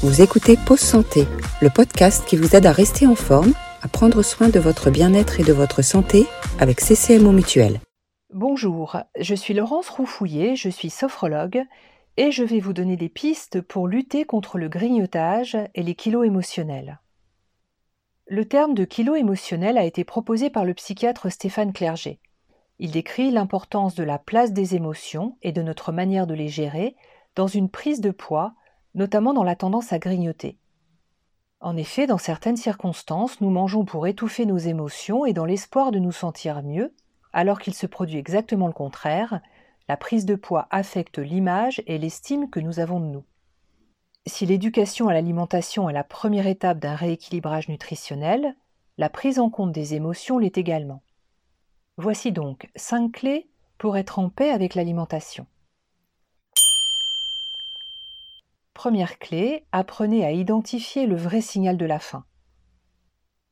Vous écoutez Pause Santé, le podcast qui vous aide à rester en forme, à prendre soin de votre bien-être et de votre santé avec CCMO Mutuel. Bonjour, je suis Laurence Roufouillet, je suis sophrologue et je vais vous donner des pistes pour lutter contre le grignotage et les kilos émotionnels. Le terme de kilo émotionnel a été proposé par le psychiatre Stéphane Clerget. Il décrit l'importance de la place des émotions et de notre manière de les gérer dans une prise de poids notamment dans la tendance à grignoter. En effet, dans certaines circonstances, nous mangeons pour étouffer nos émotions et dans l'espoir de nous sentir mieux, alors qu'il se produit exactement le contraire, la prise de poids affecte l'image et l'estime que nous avons de nous. Si l'éducation à l'alimentation est la première étape d'un rééquilibrage nutritionnel, la prise en compte des émotions l'est également. Voici donc cinq clés pour être en paix avec l'alimentation. Première clé, apprenez à identifier le vrai signal de la faim.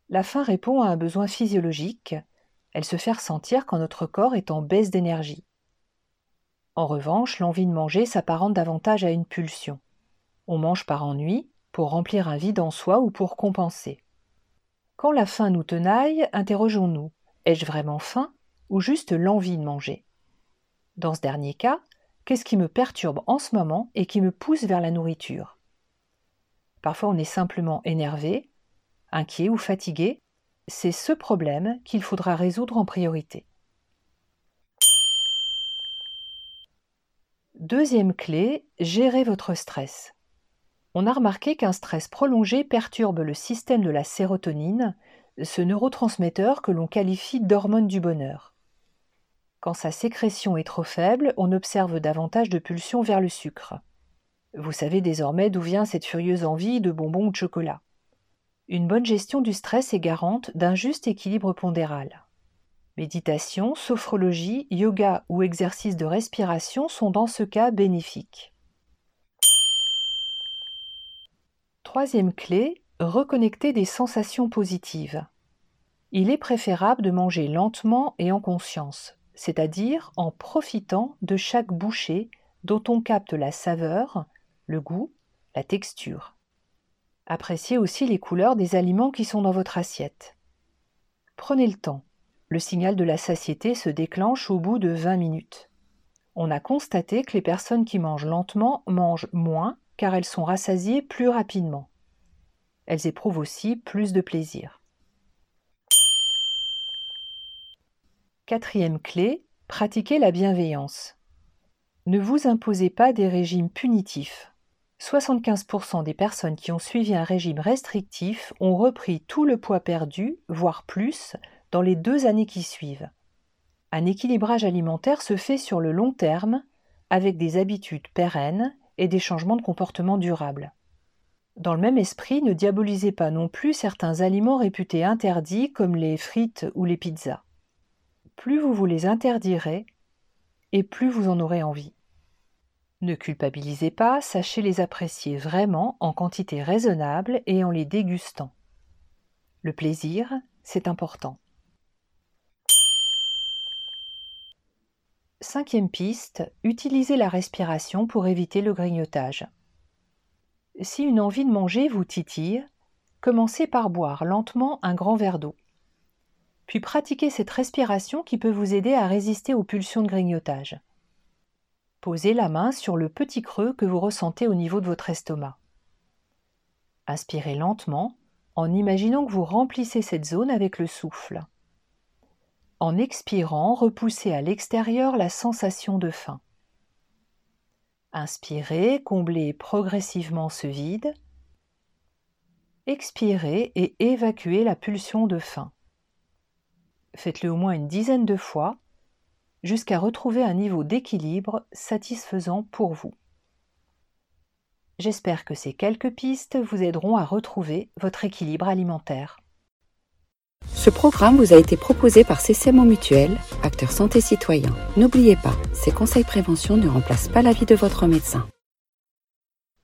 La faim répond à un besoin physiologique, elle se fait ressentir quand notre corps est en baisse d'énergie. En revanche, l'envie de manger s'apparente davantage à une pulsion. On mange par ennui, pour remplir un vide en soi ou pour compenser. Quand la faim nous tenaille, interrogeons-nous ai-je vraiment faim ou juste l'envie de manger? Dans ce dernier cas, Qu'est-ce qui me perturbe en ce moment et qui me pousse vers la nourriture? Parfois on est simplement énervé, inquiet ou fatigué. C'est ce problème qu'il faudra résoudre en priorité. Deuxième clé, gérer votre stress. On a remarqué qu'un stress prolongé perturbe le système de la sérotonine, ce neurotransmetteur que l'on qualifie d'hormone du bonheur. Quand sa sécrétion est trop faible, on observe davantage de pulsions vers le sucre. Vous savez désormais d'où vient cette furieuse envie de bonbons ou de chocolat. Une bonne gestion du stress est garante d'un juste équilibre pondéral. Méditation, sophrologie, yoga ou exercice de respiration sont dans ce cas bénéfiques. Troisième clé, reconnecter des sensations positives. Il est préférable de manger lentement et en conscience, c'est-à-dire en profitant de chaque bouchée dont on capte la saveur, le goût, la texture. Appréciez aussi les couleurs des aliments qui sont dans votre assiette. Prenez le temps. Le signal de la satiété se déclenche au bout de 20 minutes. On a constaté que les personnes qui mangent lentement mangent moins car elles sont rassasiées plus rapidement. Elles éprouvent aussi plus de plaisir. Quatrième clé, pratiquez la bienveillance. Ne vous imposez pas des régimes punitifs. 75% des personnes qui ont suivi un régime restrictif ont repris tout le poids perdu, voire plus, dans les deux années qui suivent. Un équilibrage alimentaire se fait sur le long terme, avec des habitudes pérennes et des changements de comportement durables. Dans le même esprit, ne diabolisez pas non plus certains aliments réputés interdits comme les frites ou les pizzas plus vous vous les interdirez, et plus vous en aurez envie. Ne culpabilisez pas, sachez les apprécier vraiment en quantité raisonnable et en les dégustant. Le plaisir, c'est important. Cinquième piste, utilisez la respiration pour éviter le grignotage. Si une envie de manger vous titille, commencez par boire lentement un grand verre d'eau puis pratiquez cette respiration qui peut vous aider à résister aux pulsions de grignotage. Posez la main sur le petit creux que vous ressentez au niveau de votre estomac. Inspirez lentement en imaginant que vous remplissez cette zone avec le souffle. En expirant, repoussez à l'extérieur la sensation de faim. Inspirez, comblez progressivement ce vide. Expirez et évacuez la pulsion de faim faites-le au moins une dizaine de fois, jusqu'à retrouver un niveau d'équilibre satisfaisant pour vous. J'espère que ces quelques pistes vous aideront à retrouver votre équilibre alimentaire. Ce programme vous a été proposé par CCMO Mutuel, acteur santé citoyen. N'oubliez pas, ces conseils prévention ne remplacent pas l'avis de votre médecin.